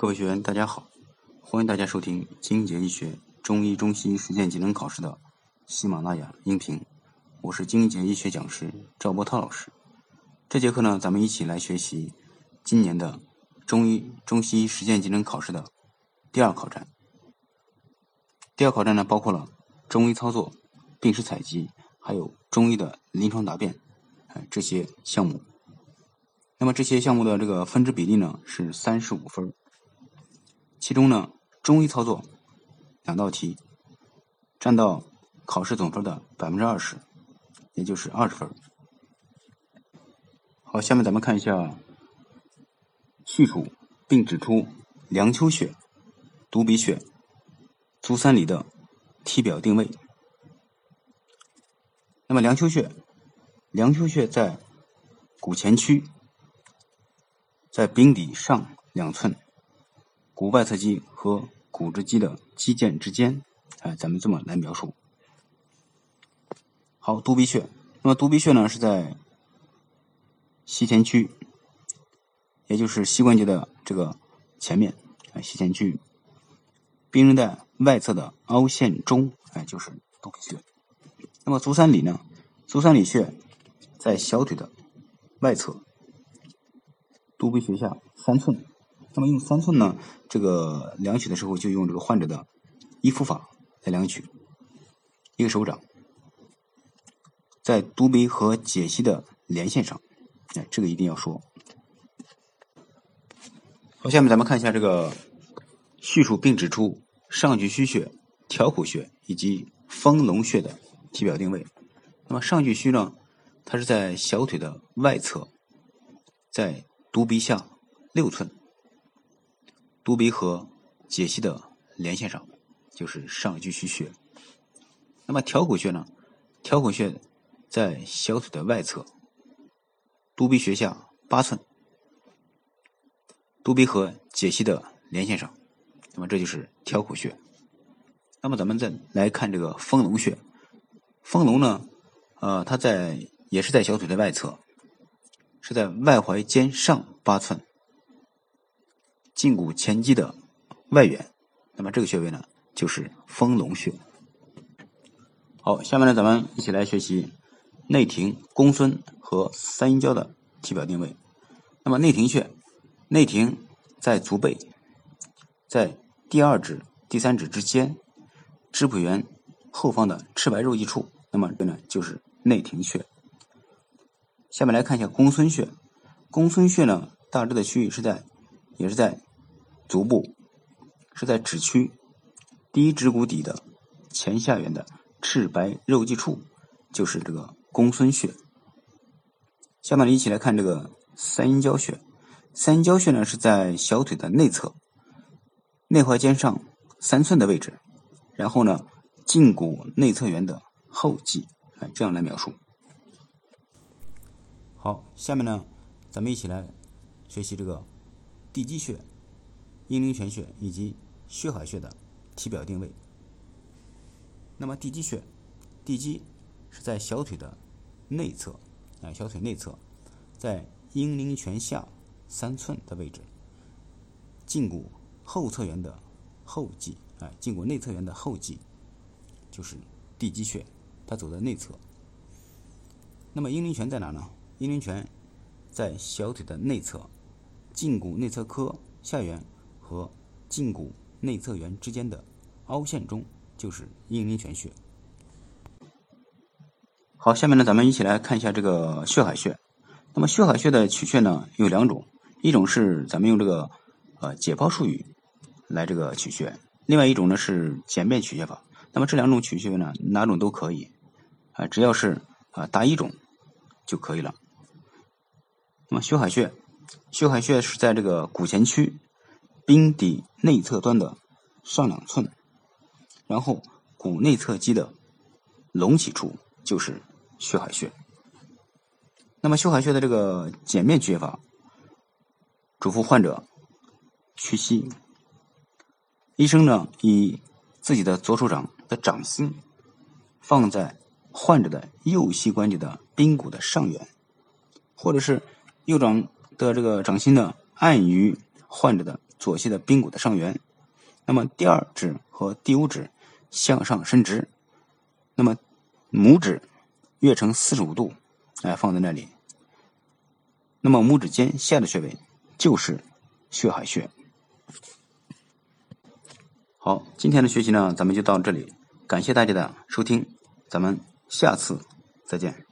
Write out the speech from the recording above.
各位学员，大家好，欢迎大家收听金杰医学中医中西医实践技能考试的喜马拉雅音频，我是金杰医学讲师赵波涛老师。这节课呢，咱们一起来学习今年的中医中西医实践技能考试的第二考站。第二考站呢，包括了中医操作、病史采集，还有中医的临床答辩，哎，这些项目。那么这些项目的这个分值比例呢是三十五分。其中呢，中医操作两道题占到考试总分的百分之二十，也就是二十分。好，下面咱们看一下叙述并指出梁丘穴、犊鼻穴、足三里的体表定位。那么梁丘穴，梁丘穴在骨前区，在柄底上两寸。骨外侧肌和股直肌的肌腱之间，哎，咱们这么来描述。好，犊鼻穴，那么犊鼻穴呢是在膝前区，也就是膝关节的这个前面，哎，膝前区，髌韧带外侧的凹陷中，哎，就是犊鼻穴。那么足三里呢？足三里穴在小腿的外侧，犊鼻穴下三寸。那么用三寸呢？这个量取的时候就用这个患者的依附法来量取，一个手掌在犊鼻和解析的连线上，哎，这个一定要说。好，下面咱们看一下这个叙述并指出上巨虚穴、挑口穴以及丰隆穴的体表定位。那么上巨虚呢，它是在小腿的外侧，在犊鼻下六寸。犊鼻和解析的连线上，就是上巨虚穴。那么挑口穴呢？挑口穴在小腿的外侧，犊鼻穴下八寸，犊鼻和解析的连线上。那么这就是挑口穴。那么咱们再来看这个丰隆穴。丰隆呢，呃，它在也是在小腿的外侧，是在外踝尖上八寸。胫骨前肌的外缘，那么这个穴位呢，就是丰隆穴。好，下面呢，咱们一起来学习内庭、公孙和三阴交的体表定位。那么内庭穴，内庭在足背，在第二指、第三指之间，支谱缘后方的赤白肉际处。那么这呢，就是内庭穴。下面来看一下公孙穴。公孙穴呢，大致的区域是在，也是在。足部是在指区第一指骨底的前下缘的赤白肉际处，就是这个公孙穴。下面一起来看这个三阴交穴。三阴交穴呢是在小腿的内侧，内踝尖上三寸的位置，然后呢胫骨内侧缘的后际，哎，这样来描述。好，下面呢咱们一起来学习这个地基穴。阴陵泉穴以及血海穴的体表定位。那么地基穴，地基是在小腿的内侧，啊，小腿内侧，在阴陵泉下三寸的位置，胫骨后侧缘的后际，啊，胫骨内侧缘的后际，就是地基穴，它走在内侧。那么阴陵泉在哪呢？阴陵泉在小腿的内侧，胫骨内侧髁下缘。和胫骨内侧缘之间的凹陷中，就是阴陵泉穴。好，下面呢，咱们一起来看一下这个血海穴。那么血海穴的取穴呢有两种，一种是咱们用这个呃解剖术语来这个取穴，另外一种呢是简便取穴法。那么这两种取穴呢，哪种都可以啊，只要是啊答一种就可以了。那么血海穴，血海穴是在这个骨前区。髌底内侧端的上两寸，然后骨内侧肌的隆起处就是血海穴。那么血海穴的这个简便取穴法，嘱咐患者屈膝。医生呢以自己的左手掌的掌心放在患者的右膝关节的髌骨的上缘，或者是右掌的这个掌心呢按于患者的。左膝的髌骨的上缘。那么第二指和第五指向上伸直，那么拇指跃成四十五度，哎，放在那里。那么拇指尖下的穴位就是血海穴。好，今天的学习呢，咱们就到这里，感谢大家的收听，咱们下次再见。